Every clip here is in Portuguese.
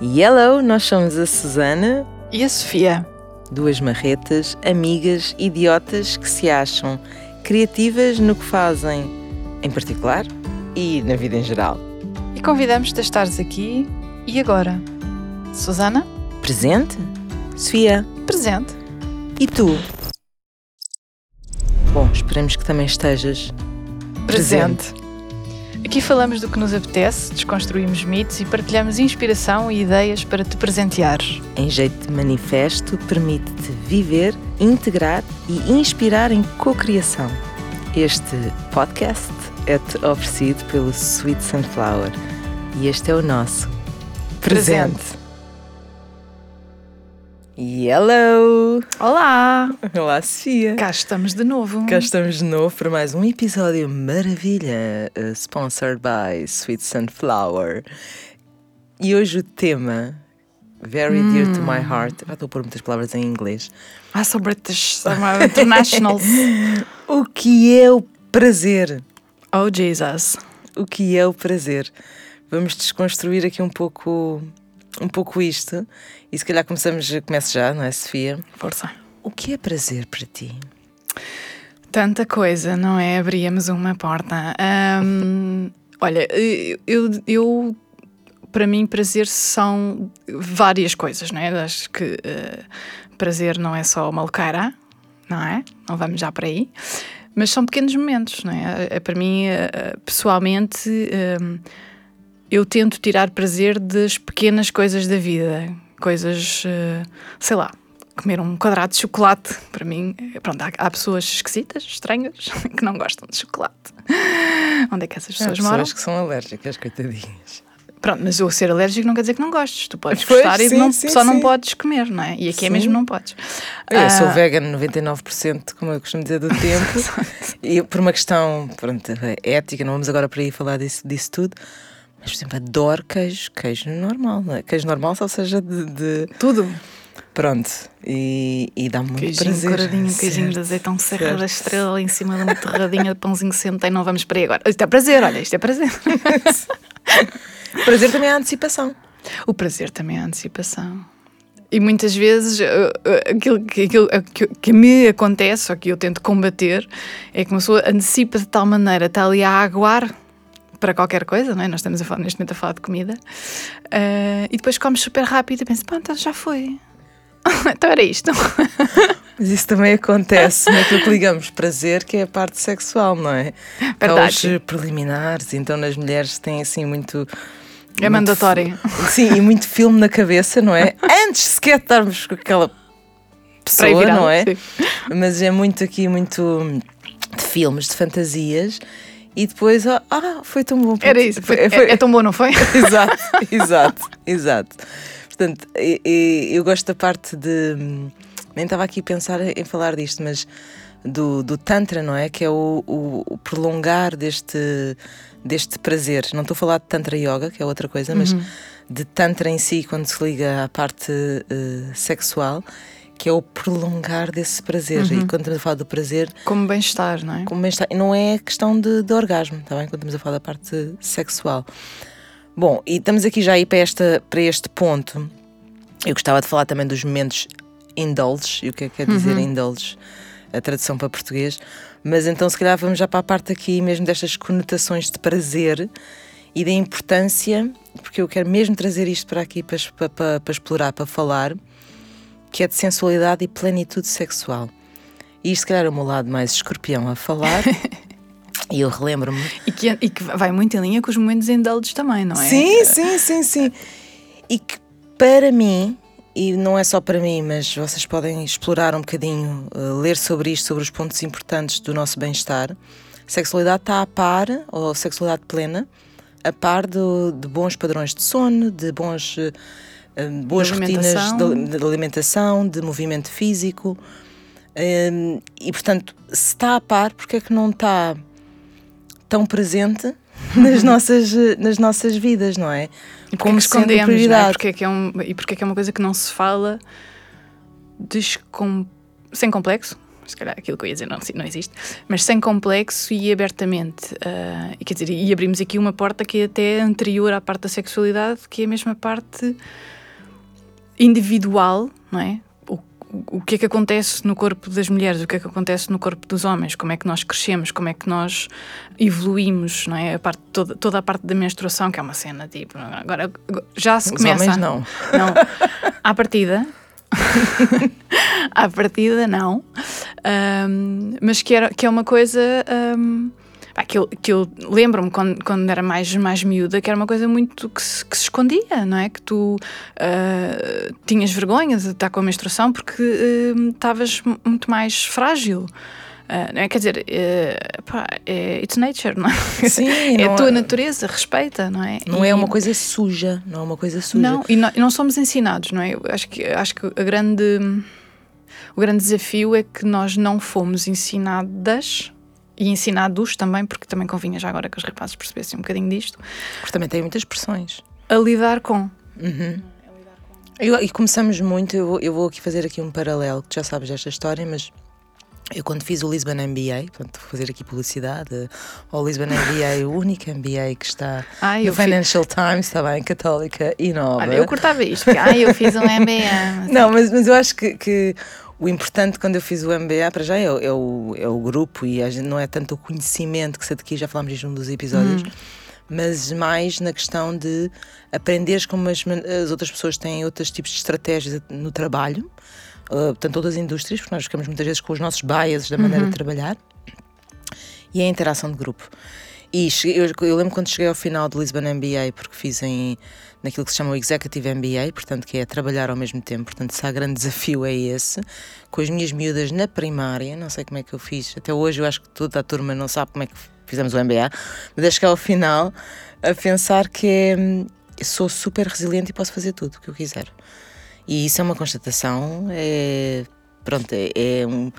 Hello, nós somos a Susana, E a Sofia? duas marretas, amigas, idiotas que se acham criativas no que fazem, em particular, e na vida em geral. E convidamos-te a estares aqui e agora. Susana? Presente? Sofia, Presente. e tu? Bom, esperamos que também estejas Presente. Aqui falamos do que nos apetece, desconstruímos mitos e partilhamos inspiração e ideias para te presenteares. em jeito de manifesto, permite-te viver, integrar e inspirar em cocriação. Este podcast é-te oferecido pelo Sweet Sunflower e este é o nosso presente. E hello! Olá! Olá, Sofia! Cá estamos de novo. Cá estamos de novo para mais um episódio maravilha, uh, sponsored by Sweet Sunflower. E hoje o tema, very dear to my heart, já estou a pôr muitas palavras em inglês. Ah, sou British, sou international. O que é o prazer? oh, Jesus. O que é o prazer? Vamos desconstruir aqui um pouco, um pouco isto e se calhar começamos, começo já, não é, Sofia? Força. O que é prazer para ti? Tanta coisa, não é? Abríamos uma porta. Ahm, olha, eu, eu, para mim, prazer são várias coisas, não é? Acho que eh, prazer não é só uma louqueira, não é? Não vamos já para aí. Mas são pequenos momentos, não é? É, Para mim, eh, pessoalmente, eu tento tirar prazer das pequenas coisas da vida. Coisas, eh, sei lá, comer um quadrado de chocolate, para mim, eh, pronto, há, há pessoas esquisitas, estranhas, que não gostam de chocolate. Onde é que essas Há pessoas moram? pessoas que são alérgicas, coitadinhas. Pronto, mas eu ser alérgico não quer dizer que não gostes. Tu podes Pois, gostar e sim, não- sim, só não sim. podes comer, não é? E aqui é mesmo não podes. Eu sou Ah, vegan 99%, como eu costumo dizer, do tempo. e por uma questão pronto, ética, não vamos agora para aí falar disso, disso tudo. Mas, por exemplo, adoro queijo, queijo normal, não é? Queijo normal, só seja de. de- Tudo. Pronto. E, e dá muito Queijinho, prazer. coradinho, queijinho de Certo, azeitão serra certo. da estrela em cima de uma torradinha de pãozinho centeio. Não vamos para aí agora. Isto é prazer, olha, isto é prazer. Prazer também é a antecipação. O prazer também é a antecipação. E muitas vezes uh, uh, aquilo, que, aquilo que, que me acontece, ou que eu tento combater, é que uma pessoa antecipa de tal maneira, está ali a aguar para qualquer coisa, não é? Nós estamos a falar, neste momento a falar de comida, uh, e depois comes super rápido e pensas, pá, então já foi. então era isto. Mas isso também acontece naquilo que ligamos prazer, que é a parte sexual, não é? Verdade. os eh, preliminares, então nas mulheres têm assim muito. É muito mandatório. Sim, e muito filme na cabeça, não é? Antes sequer de estarmos com aquela pessoa, virado, não é? sim. Mas é muito aqui, muito de filmes, de fantasias. E depois, ah, ah, foi tão bom. Era isso. Foi- Foi- foi- É, é tão bom, não foi? exato, exato, exato. Portanto, e- e- eu gosto da parte de. Nem estava aqui a pensar em falar disto, mas do, do Tantra, não é? Que é o, o- o prolongar deste, deste prazer. Não estou a falar de Tantra Yoga, que é outra coisa, mas de Tantra em si, quando se liga à parte eh, sexual, que é o prolongar desse prazer. E quando estamos a falar do prazer, Como bem-estar, não é? como bem está. Não é questão de, de orgasmo, está bem? Quando estamos a falar da parte sexual. Bom, e estamos aqui já aí para, esta, para este ponto. Eu gostava de falar também dos momentos indulges, e o que é que quer dizer indulges, a tradução para português. Mas então, se calhar, vamos já para a parte aqui mesmo destas conotações de prazer e da importância, porque eu quero mesmo trazer isto para aqui para, para, para explorar, para falar, que é de sensualidade e plenitude sexual. E isto, se calhar, é o meu lado mais escorpião a falar. e eu relembro-me. E que, e que vai muito em linha com os momentos indultos também, não é? Sim, sim, sim, sim. E que para mim, e não é só para mim, mas vocês podem explorar um bocadinho, eh, ler sobre isto, sobre os pontos importantes do nosso bem-estar. Sexualidade está a par, ou sexualidade plena, a par do- de bons padrões de sono, de bons, eh, boas De rotinas de, de alimentação, de movimento físico. Eh, e portanto, se está a par, porque é que não está tão presente nas nossas, eh, nas nossas vidas, não é? E é sendo escondemos, não é? prioridade. Porque é que é um, e porque é que é uma coisa que não se fala descom- sem complexo, se calhar aquilo que eu ia dizer não, não existe, mas sem complexo e abertamente. Uh, quer dizer, e abrimos aqui uma porta que é até anterior à parte da sexualidade, que é a mesma parte individual, não é? O, o que é que acontece no corpo das mulheres, o que é que acontece no corpo dos homens, como é que nós crescemos, como é que nós evoluímos, não é? A parte, toda, toda a parte da menstruação, que é uma cena tipo. Agora já se Os começa. homens não. Não. À partida. à partida, não. Um, mas que, era, que é uma coisa. Um, que eu, que eu lembro-me quando, quando era mais, mais miúda que era uma coisa muito que se, que se escondia, não é? Que tu uh, tinhas vergonha de estar com a menstruação porque estavas uh, muito mais frágil. Uh, não é? Quer dizer, uh, pá, é, it's nature, não é? Sim, é a tua é- natureza, respeita, não é? Não E- é uma coisa suja, não é uma coisa suja. Não, e não, e não somos ensinados, não é? Eu acho que, acho que a grande, o grande desafio é que nós não fomos ensinadas e ensinados também, porque também convinha já agora que os rapazes percebessem um bocadinho disto, Porque também tem muitas pressões. a lidar com. Eu- e começamos muito, eu vou, eu vou aqui fazer aqui um paralelo, que tu já sabes desta história, mas eu quando fiz o Lisbon MBA, portanto vou fazer aqui publicidade, ao Lisbon MBA, o único MBA que está Ah, no Financial Times, está bem, católica e nova. Olha, eu cortava isto, porque ah, eu fiz um MBA. Não, mas, mas eu acho que, que o importante quando eu fiz o MBA, para já, é, o- é o, é o grupo e a gente, não é tanto o conhecimento que se adquire, já falámos disto num dos episódios, mas mais na questão de aprenderes como as, as outras pessoas têm outros tipos de estratégias no trabalho, uh, portanto, todas as indústrias, porque nós ficamos muitas vezes com os nossos biases da maneira de trabalhar, e a interação de grupo. E cheguei- eu, eu lembro quando cheguei ao final do Lisbon MBA, porque fiz em, naquilo que se chama o Executive MBA, portanto, que é trabalhar ao mesmo tempo. Portanto, se há grande desafio é esse. Com as minhas miúdas na primária, não sei como é que eu fiz. Até hoje eu acho que toda a turma não sabe como é que fizemos o MBA, mas é chegar ao final a pensar que é, sou super resiliente e posso fazer tudo o que eu quiser. E isso é uma constatação, é, pronto, é, é um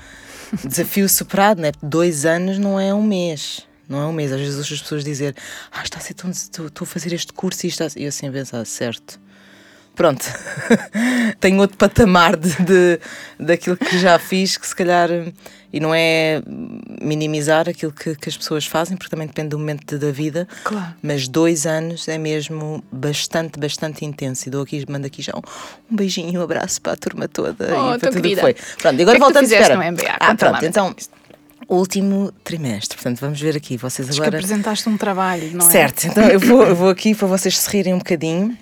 desafio superado, né? Dois anos não é um mês. Não é um mês. Às vezes as pessoas dizem, ah, está a ser tão. Estou a fazer este curso e está. a ser-" E eu assim a pensar, certo. Pronto. Tenho outro patamar de, de, daquilo que já fiz, que se calhar. E não é minimizar aquilo que, que as pessoas fazem, porque também depende do momento de- da vida. Claro. Mas dois anos é mesmo bastante, bastante intenso. E dou aqui, mando aqui já um, um beijinho um abraço para a turma toda Oh, e para tudo o que querida. foi. Pronto, e agora é que tu voltando fizeste espera. no MBA? Ah, pronto, então, último trimestre. Portanto, vamos ver aqui. Vocês Diz que agora. apresentaste um trabalho, não é? Certo, então eu vou, eu vou aqui para vocês se rirem um bocadinho.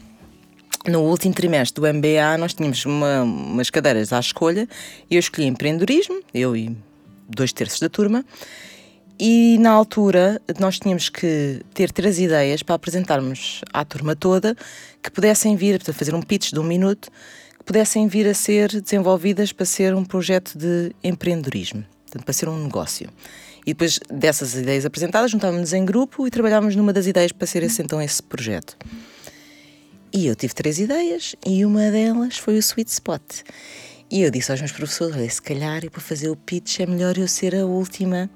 No último trimestre do MBA, nós tínhamos uma- umas cadeiras à escolha e eu escolhi empreendedorismo, eu e dois terços da turma. E na altura nós tínhamos que ter três ideias para apresentarmos à turma toda que pudessem vir, portanto, fazer um pitch de um minuto, que pudessem vir a ser desenvolvidas para ser um projeto de empreendedorismo, portanto, para ser um negócio. E depois dessas ideias apresentadas, juntávamos-nos em grupo e trabalhávamos numa das ideias para ser esse, então esse projeto. E eu tive três ideias e uma delas foi o Sweet Spot. E eu disse aos meus professores: olha, se calhar eu para fazer o pitch é melhor eu ser a última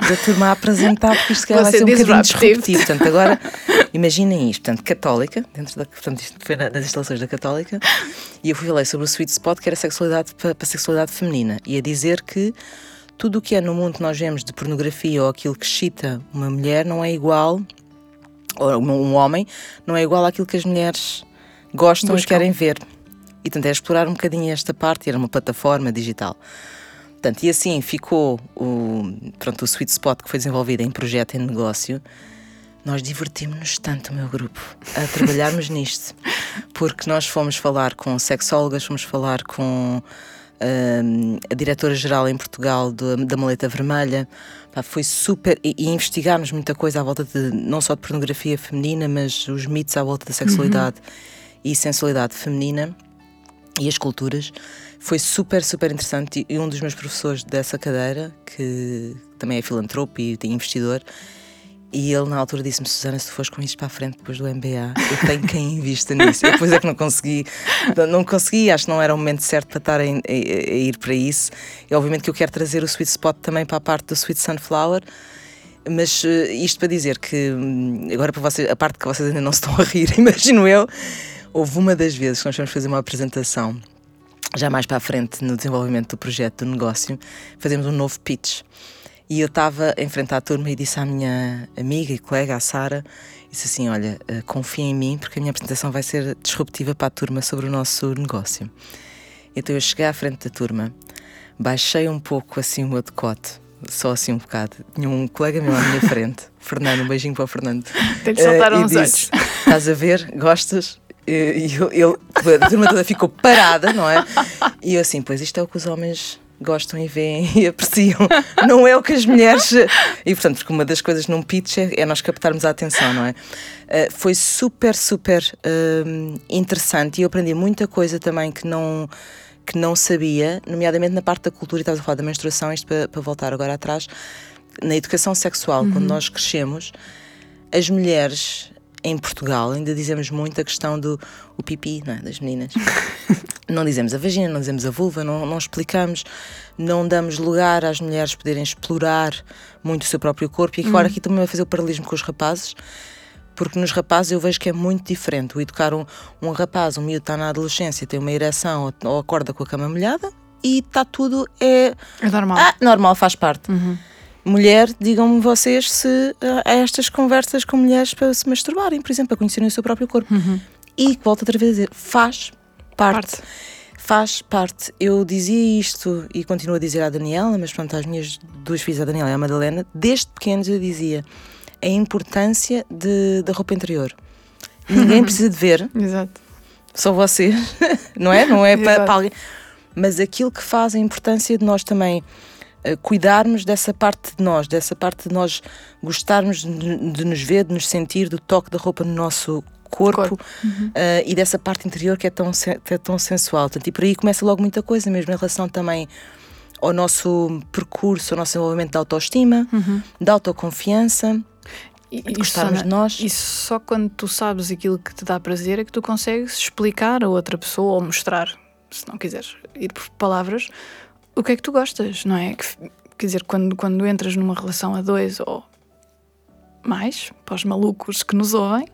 da turma a apresentar, porque isto calhar vai ser um bocadinho disruptivo. Portanto, agora imaginem isto: portanto, católica, dentro da, portanto, isto foi na- nas instalações da Católica, e eu fui falar sobre o Sweet Spot, que era sexualidade para, para a sexualidade feminina, e a dizer que tudo o que é no mundo que nós vemos de pornografia ou aquilo que excita uma mulher não é igual ou um homem, não é igual àquilo que as mulheres gostam e querem ver. E portanto é explorar um bocadinho esta parte, era uma plataforma digital. Portanto, e assim ficou o, pronto, o Sweet Spot que foi desenvolvido em projeto, em negócio. Nós divertimos-nos tanto, o meu grupo, a trabalharmos nisto. Porque nós fomos falar com sexólogas, fomos falar com a diretora-geral em Portugal da Maleta Vermelha. Pá, foi super. E, e investigámos muita coisa à volta de não só de pornografia feminina, mas os mitos à volta da sexualidade e sensualidade feminina e as culturas. Foi super, super interessante. E um dos meus professores dessa cadeira, que também é filantropo e tem investidor, e ele na altura disse-me: Susana, se tu fores com isto para a frente depois do MBA, eu tenho quem invista nisso. Depois é que não consegui, não consegui, acho que não era o momento certo para estar a, a- a ir para isso. E obviamente que eu quero trazer o Sweet Spot também para a parte do Sweet Sunflower. Mas eh, isto para dizer que, hum, agora para vocês, a parte que vocês ainda não se estão a rir, imagino eu, houve uma das vezes que nós fomos fazer uma apresentação já mais para a frente no desenvolvimento do projeto do negócio, fazemos um novo pitch. E eu estava em frente à turma e disse à minha amiga e colega, a Sara, disse assim: Olha, uh, confia em mim porque a minha apresentação vai ser disruptiva para a turma sobre o nosso negócio. Então eu cheguei à frente da turma, baixei um pouco assim o meu decote, só assim um bocado. Tinha um colega meu à minha frente, Fernando, um beijinho para o Fernando. Tem de soltar uh, uns olhos. Estás a ver? Gostas? E eu, eu, a turma toda ficou parada, não é? E eu assim, pois isto é o que os homens gostam e veem e apreciam. Não é o que as mulheres. E portanto, porque uma das coisas num pitch é, é nós captarmos a atenção, não é? Uh, foi super, super uh, interessante e eu aprendi muita coisa também que não que não sabia, nomeadamente na parte da cultura, e estavas a falar da menstruação, isto para, para voltar agora atrás, na educação sexual, uhum. quando nós crescemos, as mulheres em Portugal ainda dizemos muito a questão do o pipi é? das meninas. não dizemos a vagina, não dizemos a vulva, não, não explicamos, não damos lugar às mulheres poderem explorar muito o seu próprio corpo. E agora uhum. aqui também vai fazer o paralelismo com os rapazes, porque nos rapazes eu vejo que é muito diferente. O educar um, um rapaz, um miúdo está na adolescência, tem uma ereção ou, ou acorda com a cama molhada e está tudo. É, é normal. Ah, normal, faz parte. Uhum mulher, digam-me vocês se há estas conversas com mulheres para se masturbarem, por exemplo, para conhecerem o seu próprio corpo. Uhum. E volto outra vez a dizer, faz parte. parte. Faz parte. Eu dizia isto e continuo a dizer à Daniela, mas pronto, às minhas duas filhas, a Daniela e a Madalena, desde pequenos eu dizia a importância de, da roupa interior. Ninguém precisa de ver. Exato. Só vocês, não é? Não é para, para alguém. Mas aquilo que faz a importância de nós também cuidarmos dessa parte de nós, dessa parte de nós gostarmos de, nos ver, de nos sentir, do toque da roupa no nosso corpo, corpo. Uhum. Uh, e dessa parte interior que é tão, que é tão sensual. Portanto, e por aí começa logo muita coisa, mesmo em relação também ao nosso percurso, ao nosso desenvolvimento de autoestima, uhum. de autoconfiança. E, de gostarmos de nós. E só quando tu sabes aquilo que te dá prazer é que tu consegues explicar a outra pessoa ou mostrar, se não quiseres ir por palavras, o que é que tu gostas, não é? Quer dizer, quando, quando entras numa relação a dois ou mais, para os malucos que nos ouvem,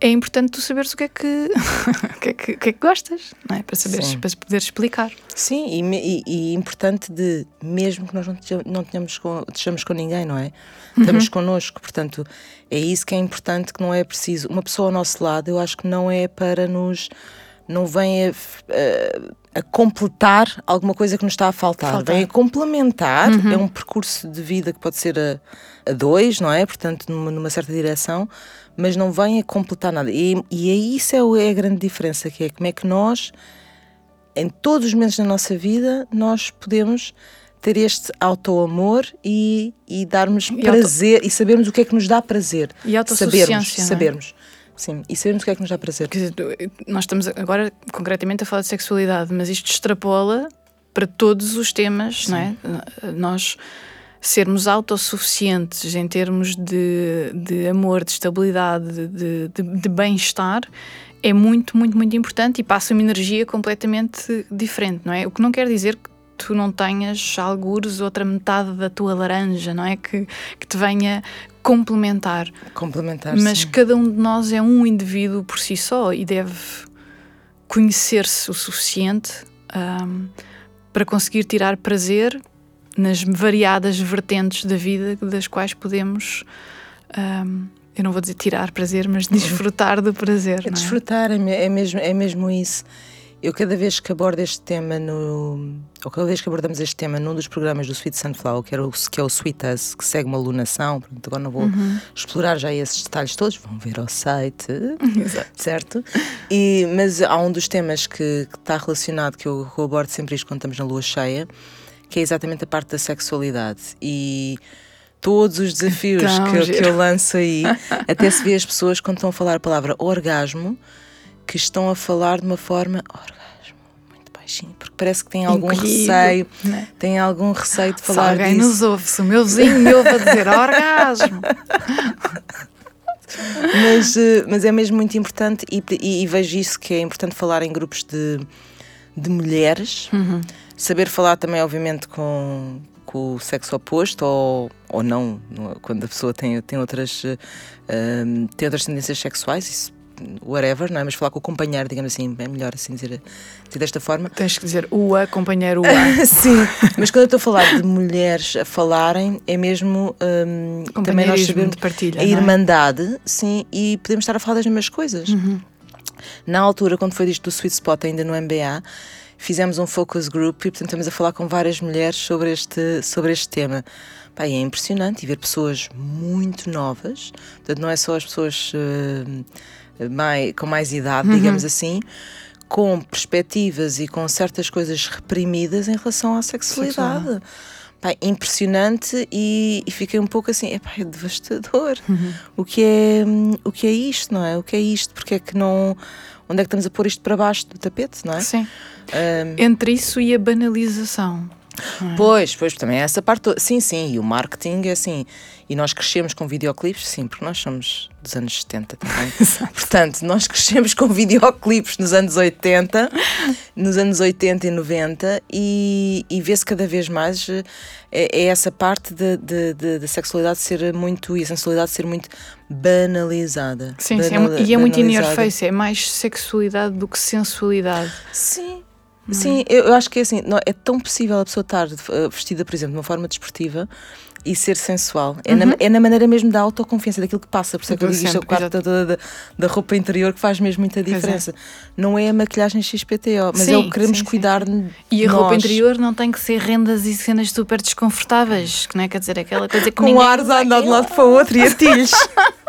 é importante tu saberes o que é que, o que, é que, que, é que gostas, não é? Para, saberes, para poderes explicar. Sim, e, e, e, importante de, mesmo que nós não, não tenhamos com, estejamos com ninguém, não é? Estamos uhum. connosco, portanto, é isso que é importante, que não é preciso. Uma pessoa ao nosso lado, eu acho que não é para nos. Não vem a, a a completar alguma coisa que nos está a faltar. Vem a complementar, uhum. é um percurso de vida que pode ser a, a dois, não é? Portanto, numa, numa, certa direção, mas não vem a completar nada. E, e é isso é, é a grande diferença, que é como é que nós, em todos os momentos da nossa vida, nós podemos ter este auto-amor e, e darmos e prazer auto... e sabermos o que é que nos dá prazer. E sabermos, é? sabermos. Sim, e sabemos o que é que nos dá prazer. Quer dizer, nós estamos agora concretamente a falar de sexualidade, mas isto extrapola para todos os temas, Sim. não é? Nós sermos autossuficientes em termos de, de amor, de estabilidade, de, de, de bem-estar é muito, muito, muito importante e passa uma energia completamente diferente, não é? O que não quer dizer que tu não tenhas algures outra metade da tua laranja, não é? Que, que te venha complementar. Complementar, Mas sim. cada um de nós é um indivíduo por si só e deve conhecer-se o suficiente um, para conseguir tirar prazer nas variadas vertentes da vida das quais podemos. Um, eu não vou dizer tirar prazer, mas desfrutar do prazer. É, é? desfrutar, é? é, mesmo, é mesmo isso. Eu cada vez que abordo este tema no. Ou cada vez que abordamos este tema num dos programas do Sweet Sunflower, que, era o, que é o Sweet Us, que segue uma alunação, pronto, agora não vou uhum. explorar já esses detalhes todos, vão ver ao site, certo? E, mas há um dos temas que, que está relacionado, que eu, eu abordo sempre isto quando estamos na lua cheia, que é exatamente a parte da sexualidade. E todos os desafios então, que, que eu lanço aí, até se vê as pessoas quando estão a falar a palavra orgasmo que estão a falar de uma forma orgasmo, muito baixinho, porque parece que têm algum receio, né? têm algum receio de falar se alguém disso. nos ouve, se o meu vizinho me ouve a dizer orgasmo. mas, eh, mas é mesmo muito importante e, e, e, vejo isso que é importante falar em grupos de, de mulheres, uhum. saber falar também, obviamente, com, com o sexo oposto ou, ou não, quando a pessoa tem, tem, outras, uh, tem outras tendências sexuais, isso whatever, não é? Mas falar com o companheiro, digamos assim, é melhor assim dizer, dizer desta forma. Tens que dizer ua, companheiro ua. Sim, mas quando eu estou a falar de mulheres a falarem, é mesmo um, também nós sabemos de partilha, a irmandade, sim, e podemos estar a falar das mesmas coisas. Uhum. Na altura, quando foi disto do Sweet Spot, ainda no MBA, fizemos um focus group e, portanto, estamos a falar com várias mulheres sobre este, sobre este tema. Pá, é impressionante e ver pessoas muito novas, portanto, não é só as pessoas uh, mais, com mais idade, uhum. digamos assim, com perspectivas e com certas coisas reprimidas em relação à sexualidade. Sexual. Impressionante e, e, fiquei um pouco assim, epá, é devastador. Uhum. O, que é, o que é isto, não é? O que é isto? Porque é que não. Onde é que estamos a pôr isto para baixo do tapete, não é? Sim. Um, Entre isso e a banalização. É? Pois, pois, também é essa parte. Sim, sim, e o marketing é assim. E nós crescemos com videoclipes, sim, porque nós somos dos anos 70 também. Portanto, nós crescemos com videoclipes nos anos 80, nos anos 80 e 90, e, e vê-se cada vez mais é, é essa parte da sexualidade ser muito e a sensualidade ser muito banalizada. Sim, Banal, sim, e é muito in your face, é mais sexualidade do que sensualidade. Sim. Sim, eu, eu, acho que é assim, não, é tão possível a pessoa estar uh, vestida, por exemplo, de uma forma desportiva e ser sensual. É, uhum. na, é na maneira mesmo da autoconfiança, daquilo que passa. Por isso é que eu digo isto, a quarta da, da, da, roupa interior que faz mesmo muita é. diferença. É. Não é a maquilhagem XPTO, mas sim, é o que queremos sim, cuidar sim. E a roupa interior não tem que ser rendas e cenas super desconfortáveis, que não é? Quer dizer, aquela coisa que Com ares a andar de um lado para o outro e atilhos.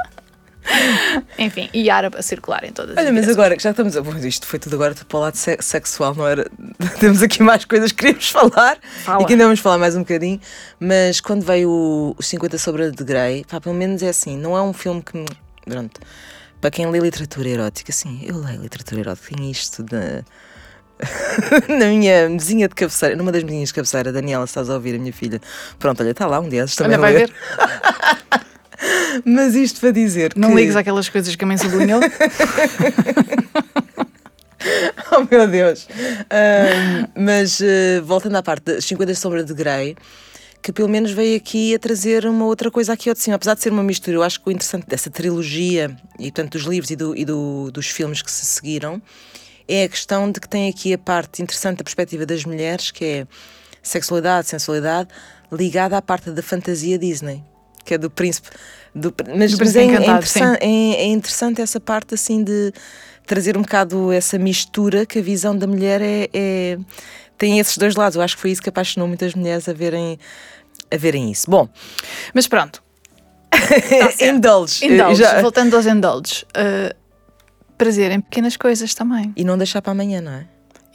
Enfim, e árabe a circular em todas Olha, as mas agora já estamos. Bom, isto foi tudo agora para o lado sexual, não era? Temos aqui mais coisas que queríamos falar Fala. e que ainda vamos falar mais um bocadinho. Mas quando veio o 50 sobre de Grey, pá, pelo menos é assim, não é um filme que me. Pronto. Para quem lê literatura erótica, sim, eu leio literatura erótica, tem isto da. na minha mesinha de cabeceira, numa das mesinhas de cabeceira, Daniela, estás a ouvir a minha filha? Pronto, olha, está lá um dia, também olha, vai ver. Mas isto para dizer Não que... ligues aquelas coisas que a mãe sublinhou. oh meu Deus! Um, mas uh, voltando à parte das 50 Sombras de Grey, que pelo menos veio aqui a trazer uma outra coisa aqui ao de cima, apesar de ser uma mistura. Eu acho que o interessante dessa trilogia, e tanto dos livros e, do, e do, dos filmes que se seguiram, é a questão de que tem aqui a parte interessante da perspectiva das mulheres, que é sexualidade, sensualidade, ligada à parte da fantasia Disney que é do príncipe. Do, mas, do mas é, é, interessante, é, é, interessante essa parte assim de trazer um bocado essa mistura que a visão da mulher é, é tem esses dois lados. Eu acho que foi isso que apaixonou muitas mulheres a verem, a verem isso. Bom, mas pronto. Tá indulge. indulge. Já... Voltando aos indulges. Uh, prazer em pequenas coisas também. E não deixar para amanhã, não é?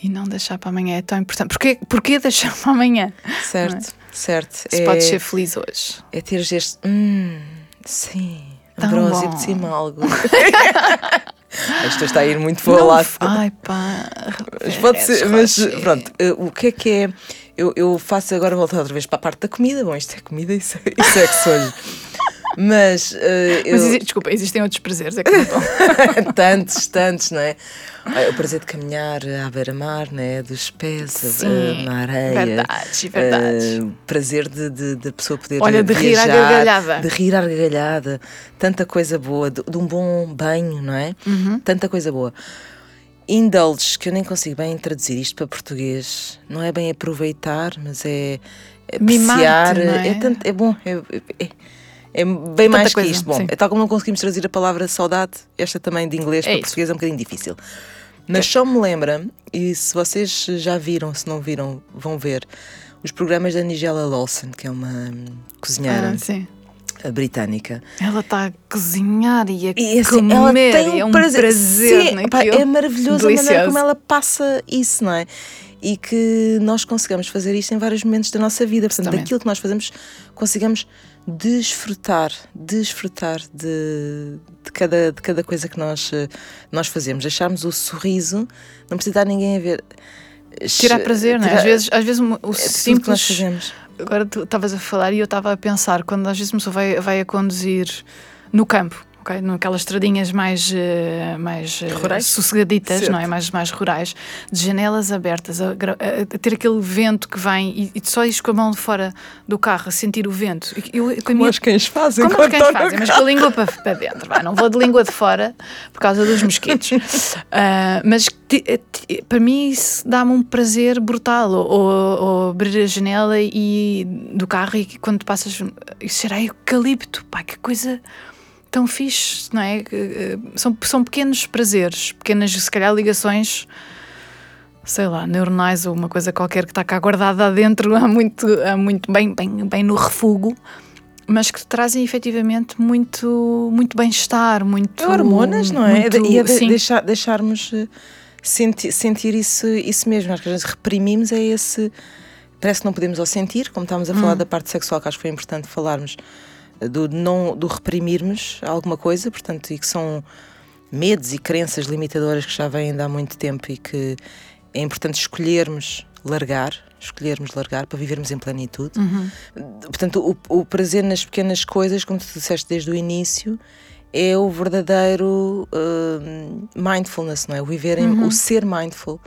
E não deixar para amanhã é tão importante. Porquê, porquê deixar para amanhã? Certo. Certo. Se é, pode ser feliz hoje. É ter este. Hum, sim. Ambrósio de algo. Isto está a ir muito para o lado. Ai pá. Mas pode ser, mas pronto, eh, o que é que é? Eu, eu faço agora voltar outra vez para a parte da comida. Bom, isto é comida e sexo hoje. Mas, uh, Mas eu... desculpa, existem outros prazeres, é que não Tantos, tantos, não é? O prazer de caminhar à beira-mar, né? dos pés Sim, na areia. Verdade, verdade. Uh, prazer de, de, de, pessoa poder Olha, de viajar, rir à gargalhada. De rir à gargalhada. Tanta coisa boa, de, de um bom banho, não é? Uhum. Tanta coisa boa. Indulges, que eu nem consigo bem traduzir isto para português. Não é bem aproveitar, mas é apreciar. É? É, tanto, é bom. é, é é bem mais coisa, que isto. Bom, sim. é tal como não conseguimos traduzir a palavra saudade, esta também de inglês é para isso. português é um bocadinho difícil. Mas só me lembra, e se vocês já viram, se não viram, vão ver, os programas da Nigella Lawson, que é uma cozinheira ah, britânica. Ela está a cozinhar e a e, assim, comer, ela tem um é um prazer. prazer sim, é maravilhoso Delicioso. a maneira como ela passa isso, não é? E que nós consigamos fazer isto em vários momentos da nossa vida. Portanto, daquilo que nós fazemos, consigamos desfrutar, desfrutar de, de, cada, de cada coisa que nós, nós fazemos. Deixarmos o sorriso, não precisa estar ninguém a ver. Tirar prazer, não é? Às vezes, às vezes o é simples. Que nós fazemos. Agora tu estavas a falar e eu estava a pensar, quando às vezes uma pessoa vai, vai a conduzir no campo, ok? Naquelas estradinhas mais, uh, mais uh, sossegaditas, certo. não é? Mais, mais rurais, de janelas abertas, a, a, a ter aquele vento que vem e, e só ires com a mão de fora do carro a sentir o vento. Eu, eu, como minha, os cães fazem, como os cães fazem, mas com a língua para, para dentro, vai, não vou de língua de fora por causa dos mosquitos. uh, mas para mim isso dá-me um prazer brutal, ou, ou, ou, abrir a janela e, do carro e quando passas, isso será eucalipto, pá, que coisa tão fixe, não é? Eh, são, são pequenos prazeres, pequenas, se calhar, ligações, sei lá, neuronais ou uma coisa qualquer que está cá guardada dentro há muito, há muito bem, bem, bem no refugo, mas que trazem efetivamente muito, muito bem-estar, muito. É hormonas, não é? Muito, e é de, deixar, deixarmos eh, sentir, sentir isso, isso mesmo. Acho que a gente reprimimos é esse. Parece que não podemos ao sentir, como estávamos a falar hum. da parte sexual, que acho que foi importante falarmos do, não, do reprimirmos alguma coisa, portanto, e que são medos e crenças limitadoras que já vêm de há muito tempo e que é importante escolhermos largar, escolhermos largar para vivermos em plenitude. Uhum. Portanto, o, o, prazer nas pequenas coisas, como tu disseste desde o início, é o verdadeiro uh, mindfulness, não é? O viver em, uhum. o ser mindful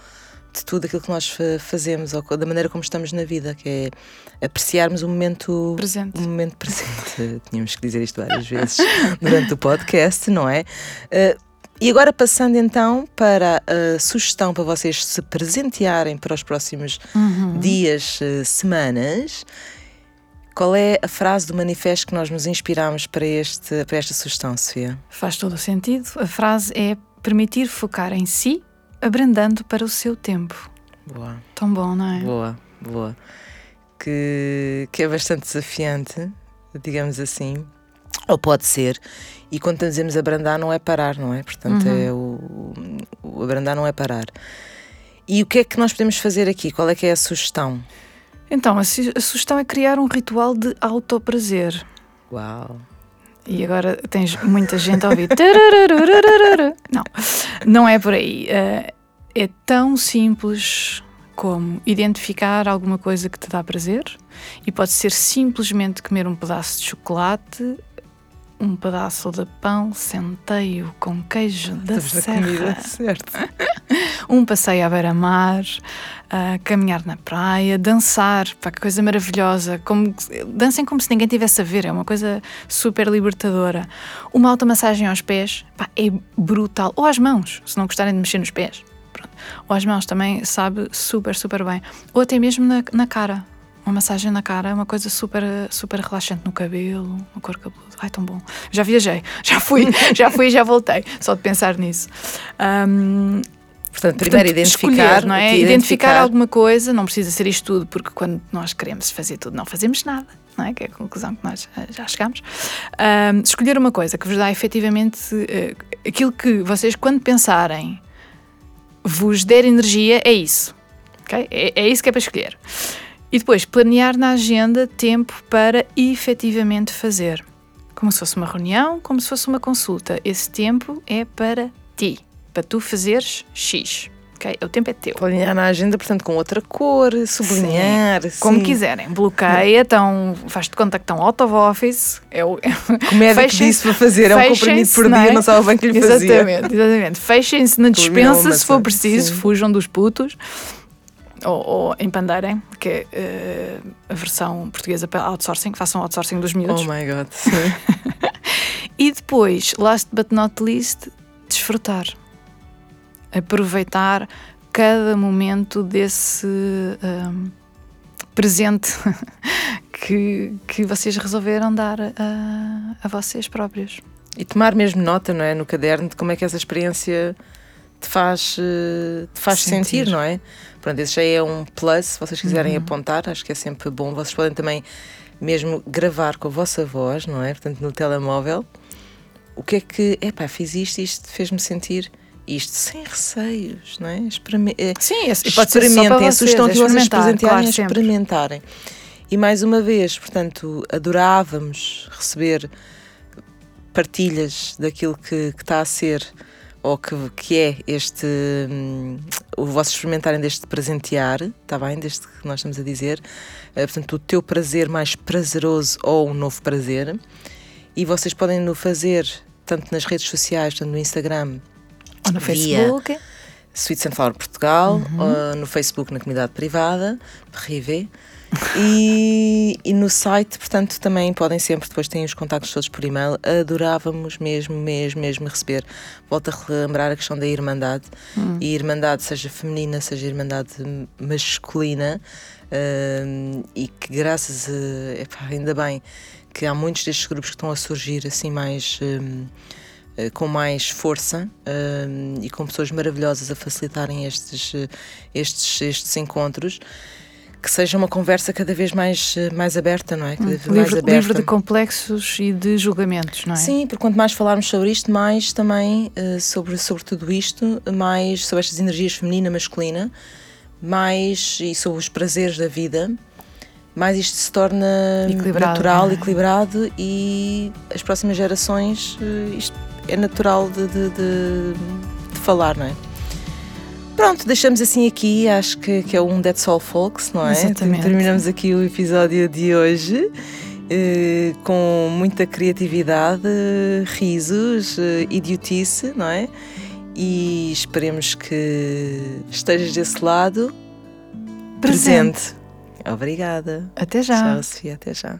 de tudo aquilo que nós fazemos ou da maneira como estamos na vida, que é apreciarmos o momento presente. O momento presente. Tínhamos que dizer isto várias vezes durante o podcast, não é? Uh, e agora passando então para a sugestão para vocês se presentearem para os próximos uhum. dias, uh, semanas. Qual é a frase do manifesto que nós nos inspiramos para, este, para esta sugestão, Sofia? Faz todo o sentido. A frase é permitir focar em si abrandando para o seu tempo. Boa. Tão bom, não é? Boa, boa. Que, que é bastante desafiante, digamos assim. Ou pode ser. E quando dizemos abrandar, não é parar, não é? Portanto, uhum. é o, o abrandar não é parar. E o que é que nós podemos fazer aqui? Qual é que é a sugestão? Então, a, su a sugestão é criar um ritual de autoprazer. Uau! E agora tens muita gente a ouvir. não, não é por aí. Uh, é tão simples como identificar alguma coisa que te dá prazer e pode ser simplesmente comer um pedaço de chocolate, um pedaço de pão centeio com queijo da Estamos serra, comida, certo. um passeio à beira-mar, uh, caminhar na praia, dançar, pá, que coisa maravilhosa. Como, dancem como se ninguém tivesse a ver, é uma coisa super libertadora. Uma automassagem aos pés, pá, é brutal. Ou às mãos, se não gostarem de mexer nos pés. Pronto. Ou às mãos também sabe super, super bem. Ou até mesmo na, na cara. Uma massagem na cara é uma coisa super, super relaxante no cabelo, no corpo cabeludo. Ai, tão bom. Já viajei, já fui, já fui e já voltei, só de pensar nisso. Um, Portanto, primeiro Portanto, identificar, escolher, não é? Identificar. identificar. alguma coisa, não precisa ser isto tudo, porque quando nós queremos fazer tudo, não fazemos nada, não é? Que é a conclusão que nós uh, já chegamos. Uh, escolher uma coisa que vos dá efetivamente uh, aquilo que vocês, quando pensarem, vos der energia, é isso. Okay? É, é isso que é para escolher. E depois, planear na agenda tempo para efetivamente fazer. Como se fosse uma reunião, como se fosse uma consulta. Esse tempo é para ti para tu fazeres X. Okay? O tempo é teu. Planear na agenda, portanto, com outra cor, sublinhar. Sim. Como quiserem. Bloqueia, então, faz-te conta que estão out of office. É o, Como é que disse para fazer? É um comprimido por dia, não, é? não sabe bem que lhe fazia. Exatamente, exatamente. Fechem-se na dispensa se for preciso, Sim. fujam dos putos. Ou, ou empandarem, que é uh, a versão portuguesa para outsourcing, façam outsourcing dos miúdos. Oh my god. e depois, last but not least, desfrutar aproveitar cada momento desse um, presente que, que vocês resolveram dar a, a vocês próprios. E tomar mesmo nota, não é, no caderno de como é que essa experiência te faz, eh, te faz sentir. sentir. não é? Pronto, esse já é um plus, se vocês quiserem uhum. apontar, acho que é sempre bom. Vocês podem também mesmo gravar com a vossa voz, não é? Portanto, no telemóvel. O que é que, epá, fiz isto, isto fez-me sentir isto sem receios, não é? Experime eh, Sim, experimentem, a sugestão que vocês presentearem claro, é experimentarem. E mais uma vez, portanto, adorávamos receber partilhas daquilo que, que está a ser ou que, que é este hum, o vosso experimentarem deste presentear, está bem? Deste que nós estamos a dizer, uh, portanto, o teu prazer mais prazeroso ou um novo prazer, e vocês podem no fazer tanto nas redes sociais, tanto no Instagram, Ou no. Facebook. Sweet Sunflower Portugal, uh, no Facebook na comunidade privada, Privé. E, e no site, portanto, também podem sempre, depois têm os contactos todos por e-mail. Adorávamos mesmo, mesmo, mesmo receber. Volto a relembrar a questão da irmandade. E irmandade, seja feminina, seja irmandade masculina. hum, e que graças a. epá, ainda bem que há muitos destes grupos que estão a surgir assim mais. hum, eh, com mais força hum, e com pessoas maravilhosas a facilitarem estes, eh, estes, estes encontros, que seja uma conversa cada vez mais, eh, mais aberta, não é? Cada vez mais Livre, aberta. livre de complexos e de julgamentos, não é? Sim, porque quanto mais falarmos sobre isto, mais também eh, sobre, sobre tudo isto, mais sobre estas energias feminina, masculina, mais e sobre os prazeres da vida, mais isto se torna Equilibrado, natural, é? equilibrado e as próximas gerações eh, isto é natural de, de, de- de falar, não é? Pronto, deixamos assim aqui, acho que, que é um That's All Folks, não é? Exatamente. Terminamos aqui o episódio de hoje. eh, com muita criatividade, risos, eh, idiotice, não é? E esperemos que estejas desse lado Presente. presente. Obrigada. Até já. Tchau, Sofia. Até já.